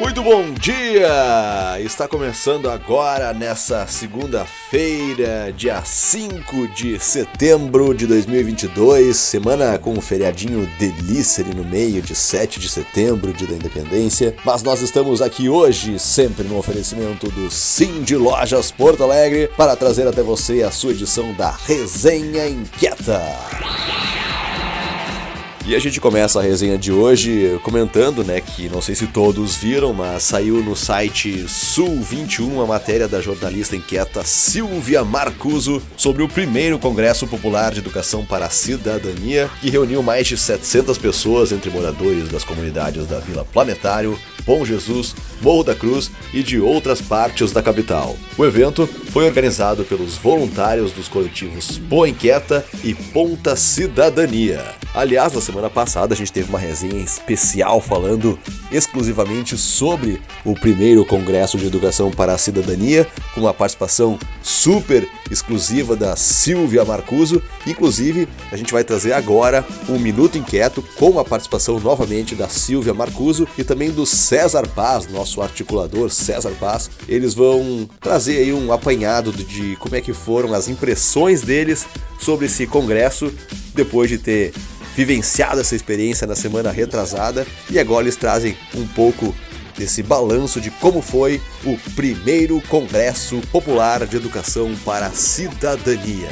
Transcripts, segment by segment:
Muito bom dia! Está começando agora nessa segunda-feira, dia 5 de setembro de 2022, semana com um feriadinho delícia ali no meio de 7 de setembro, dia da independência. Mas nós estamos aqui hoje, sempre no oferecimento do Sim de Lojas Porto Alegre, para trazer até você a sua edição da Resenha Inquieta. E a gente começa a resenha de hoje comentando, né, que não sei se todos viram, mas saiu no site Sul 21 uma matéria da jornalista inquieta Silvia Marcuso sobre o primeiro Congresso Popular de Educação para a Cidadania, que reuniu mais de 700 pessoas entre moradores das comunidades da Vila Planetário, Bom Jesus, Morro da Cruz e de outras partes da capital. O evento foi organizado pelos voluntários dos coletivos Boa Inquieta e Ponta Cidadania. Aliás, na semana passada a gente teve uma resenha especial falando exclusivamente sobre o primeiro Congresso de Educação para a Cidadania, com uma participação super exclusiva da Silvia Marcuso. Inclusive, a gente vai trazer agora um Minuto Inquieto com a participação novamente da Silvia Marcuso e também do César Paz, nosso articulador César Paz. Eles vão trazer aí um apanhado de como é que foram as impressões deles sobre esse congresso depois de ter vivenciado essa experiência na semana retrasada e agora eles trazem um pouco desse balanço de como foi o primeiro Congresso Popular de Educação para a Cidadania.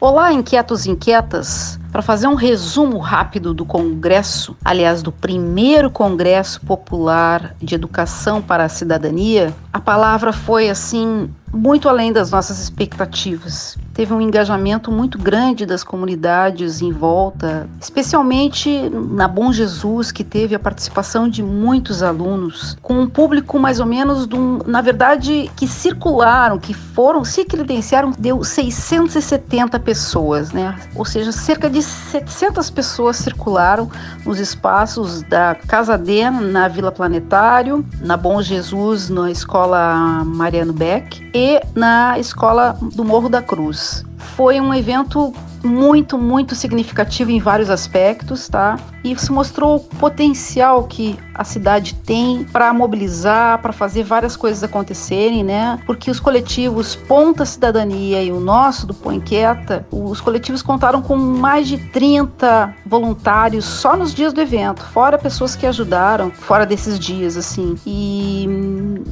Olá, inquietos e inquietas! Para fazer um resumo rápido do Congresso, aliás, do primeiro Congresso Popular de Educação para a Cidadania, a palavra foi assim muito além das nossas expectativas. Teve um engajamento muito grande das comunidades em volta, especialmente na Bom Jesus, que teve a participação de muitos alunos, com um público mais ou menos, um, na verdade, que circularam, que foram, se credenciaram, deu 670 pessoas, né? Ou seja, cerca de 700 pessoas circularam nos espaços da Casa D, na Vila Planetário, na Bom Jesus, na Escola Mariano Beck e na Escola do Morro da Cruz. Foi um evento muito, muito significativo em vários aspectos, tá? E se mostrou o potencial que a cidade tem para mobilizar, para fazer várias coisas acontecerem, né? Porque os coletivos Ponta Cidadania e o nosso do Põe Quieta, os coletivos contaram com mais de 30 voluntários só nos dias do evento, fora pessoas que ajudaram fora desses dias, assim. E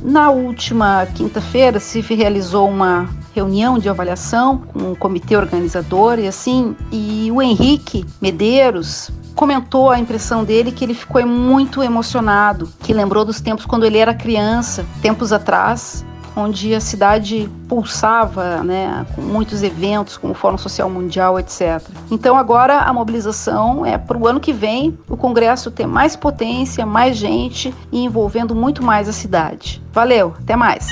na última quinta-feira se realizou uma reunião de avaliação com o comitê organizador e assim, e o Henrique Medeiros comentou a impressão dele que ele ficou muito emocionado, que lembrou dos tempos quando ele era criança, tempos atrás, onde a cidade pulsava, né, com muitos eventos, como o Fórum Social Mundial, etc. Então agora a mobilização é para o ano que vem o Congresso ter mais potência, mais gente e envolvendo muito mais a cidade. Valeu, até mais.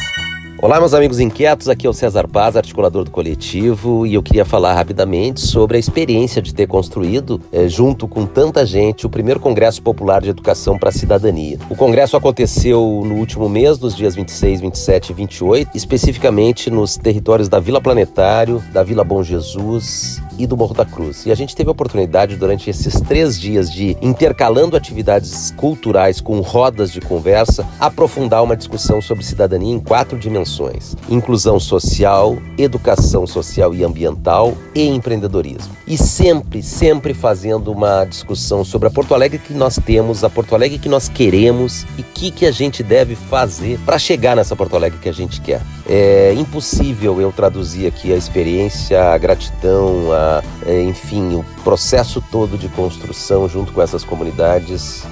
Olá, meus amigos inquietos, aqui é o César Paz, articulador do coletivo, e eu queria falar rapidamente sobre a experiência de ter construído, eh, junto com tanta gente, o primeiro Congresso Popular de Educação para a Cidadania. O congresso aconteceu no último mês, nos dias 26, 27 e 28, especificamente nos territórios da Vila Planetário, da Vila Bom Jesus e do Morro da Cruz. E a gente teve a oportunidade durante esses três dias de, intercalando atividades culturais com rodas de conversa, aprofundar uma discussão sobre cidadania em quatro dimensões: inclusão social, educação social e ambiental e empreendedorismo. E sempre, sempre fazendo uma discussão sobre a Porto Alegre que nós temos, a Porto Alegre que nós queremos e o que, que a gente deve fazer para chegar nessa Porto Alegre que a gente quer. É impossível eu traduzir aqui a experiência, a gratidão, a é, enfim, o processo todo de construção junto com essas comunidades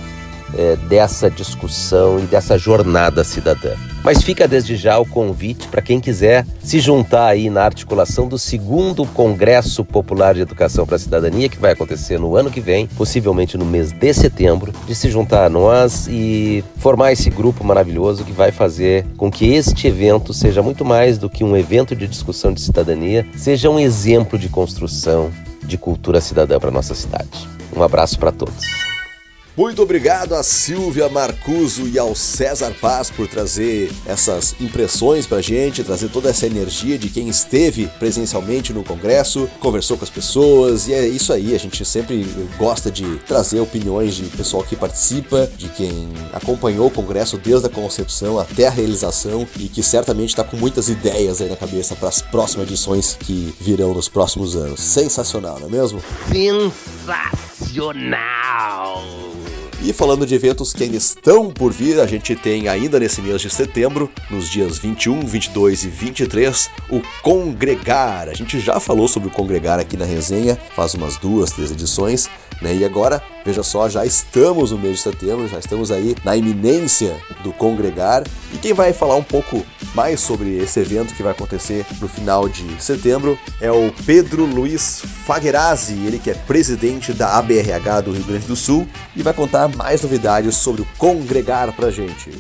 é, dessa discussão e dessa jornada cidadã. Mas fica desde já o convite para quem quiser se juntar aí na articulação do segundo Congresso Popular de Educação para a Cidadania, que vai acontecer no ano que vem, possivelmente no mês de setembro, de se juntar a nós e formar esse grupo maravilhoso que vai fazer com que este evento seja muito mais do que um evento de discussão de cidadania, seja um exemplo de construção de cultura cidadã para nossa cidade. Um abraço para todos. Muito obrigado a Silvia Marcuso e ao César Paz por trazer essas impressões pra gente, trazer toda essa energia de quem esteve presencialmente no congresso, conversou com as pessoas e é isso aí, a gente sempre gosta de trazer opiniões de pessoal que participa, de quem acompanhou o congresso desde a concepção até a realização e que certamente está com muitas ideias aí na cabeça para as próximas edições que virão nos próximos anos. Sensacional, não é mesmo? Sensacional! E falando de eventos que ainda estão por vir, a gente tem ainda nesse mês de setembro, nos dias 21, 22 e 23, o Congregar. A gente já falou sobre o Congregar aqui na resenha, faz umas duas, três edições, né? E agora, veja só, já estamos no mês de setembro, já estamos aí na iminência do Congregar. E quem vai falar um pouco mais sobre esse evento que vai acontecer no final de setembro é o Pedro Luiz Fagerazzi, ele que é presidente da ABRH do Rio Grande do Sul e vai contar mais novidades sobre o Congregar pra gente.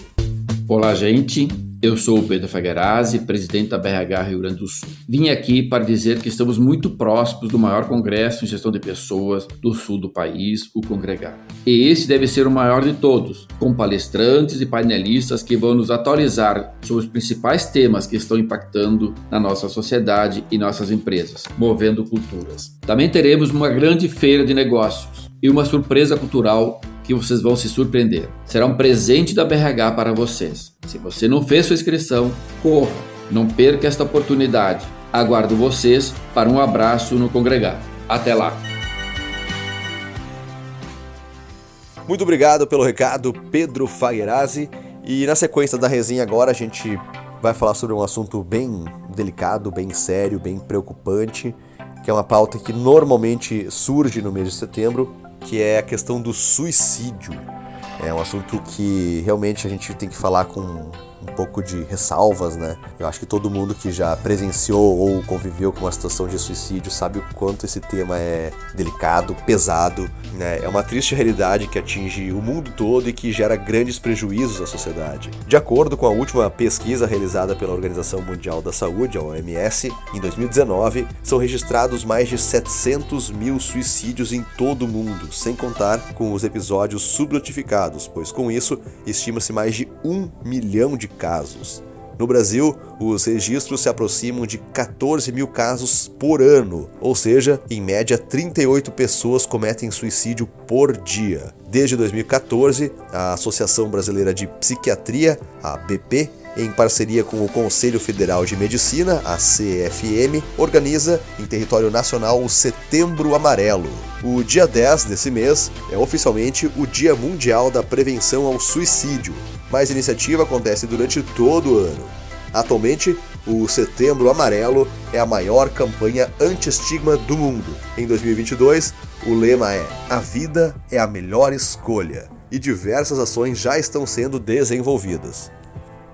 Olá, gente. Eu sou o Pedro Fagerazzi, presidente da BRH Rio Grande do Sul. Vim aqui para dizer que estamos muito próximos do maior congresso em gestão de pessoas do sul do país, o Congregar. E esse deve ser o maior de todos, com palestrantes e painelistas que vão nos atualizar sobre os principais temas que estão impactando na nossa sociedade e nossas empresas, movendo culturas. Também teremos uma grande feira de negócios e uma surpresa cultural que vocês vão se surpreender. Será um presente da BRH para vocês. Se você não fez sua inscrição, corra, não perca esta oportunidade. Aguardo vocês para um abraço no Congregar. Até lá! Muito obrigado pelo recado, Pedro Fagerazzi. E na sequência da resenha agora a gente vai falar sobre um assunto bem delicado, bem sério, bem preocupante, que é uma pauta que normalmente surge no mês de setembro, que é a questão do suicídio. É um assunto que realmente a gente tem que falar com um pouco de ressalvas, né? Eu acho que todo mundo que já presenciou ou conviveu com uma situação de suicídio sabe o quanto esse tema é delicado, pesado, né? É uma triste realidade que atinge o mundo todo e que gera grandes prejuízos à sociedade. De acordo com a última pesquisa realizada pela Organização Mundial da Saúde, a OMS, em 2019, são registrados mais de 700 mil suicídios em todo o mundo, sem contar com os episódios subnotificados, pois com isso estima-se mais de um milhão de casos. No Brasil, os registros se aproximam de 14 mil casos por ano, ou seja, em média 38 pessoas cometem suicídio por dia. Desde 2014, a Associação Brasileira de Psiquiatria, a BP, em parceria com o Conselho Federal de Medicina, a CFM, organiza em território nacional o Setembro Amarelo. O dia 10 desse mês é oficialmente o Dia Mundial da Prevenção ao Suicídio, mas a iniciativa acontece durante todo o ano. Atualmente, o Setembro Amarelo é a maior campanha anti-estigma do mundo. Em 2022, o lema é A vida é a melhor escolha e diversas ações já estão sendo desenvolvidas.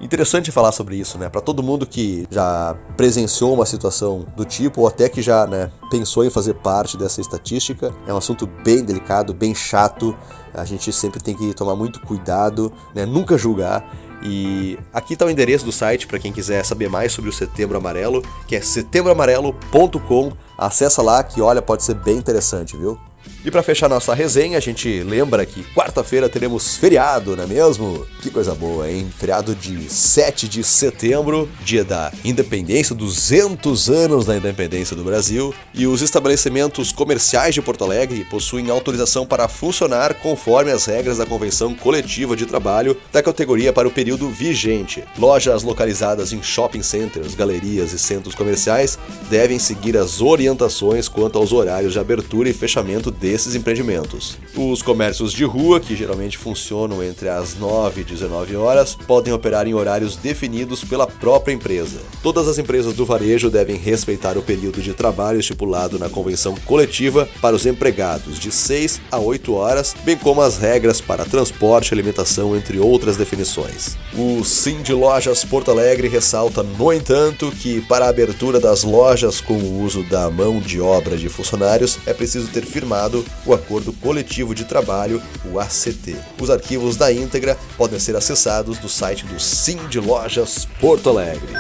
Interessante falar sobre isso, né? Para todo mundo que já presenciou uma situação do tipo ou até que já, né, pensou em fazer parte dessa estatística, é um assunto bem delicado, bem chato. A gente sempre tem que tomar muito cuidado, né? Nunca julgar. E aqui está o endereço do site para quem quiser saber mais sobre o Setembro Amarelo, que é setembroamarelo.com. Acessa lá que olha, pode ser bem interessante, viu? E para fechar nossa resenha, a gente lembra que quarta-feira teremos feriado, não é mesmo? Que coisa boa, hein? Feriado de 7 de setembro, dia da independência, 200 anos da independência do Brasil, e os estabelecimentos comerciais de Porto Alegre possuem autorização para funcionar conforme as regras da Convenção Coletiva de Trabalho da categoria para o período vigente. Lojas localizadas em shopping centers, galerias e centros comerciais devem seguir as orientações quanto aos horários de abertura e fechamento desses empreendimentos. Os comércios de rua, que geralmente funcionam entre as 9 e 19 horas, podem operar em horários definidos pela própria empresa. Todas as empresas do varejo devem respeitar o período de trabalho estipulado na convenção coletiva para os empregados de 6 a 8 horas, bem como as regras para transporte alimentação, entre outras definições. O Sim de Lojas Porto Alegre ressalta, no entanto, que para a abertura das lojas com o uso da mão de obra de funcionários é preciso ter firmado o Acordo Coletivo de Trabalho, o ACT. Os arquivos da íntegra podem ser acessados do site do Sim de Lojas Porto Alegre.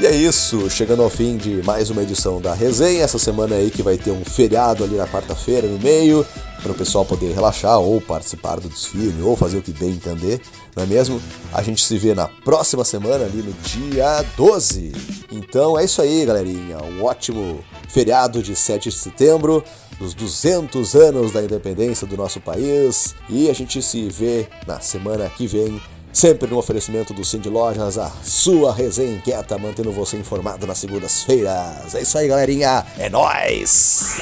E é isso, chegando ao fim de mais uma edição da resenha. Essa semana aí que vai ter um feriado ali na quarta-feira no meio, para o pessoal poder relaxar ou participar do desfile ou fazer o que bem entender, não é mesmo? A gente se vê na próxima semana ali no dia 12. Então é isso aí, galerinha. Um ótimo feriado de 7 de setembro dos 200 anos da independência do nosso país e a gente se vê na semana que vem Sempre no oferecimento do Cindy Lojas, a sua resenha inquieta, mantendo você informado nas segundas-feiras. É isso aí, galerinha. É nóis!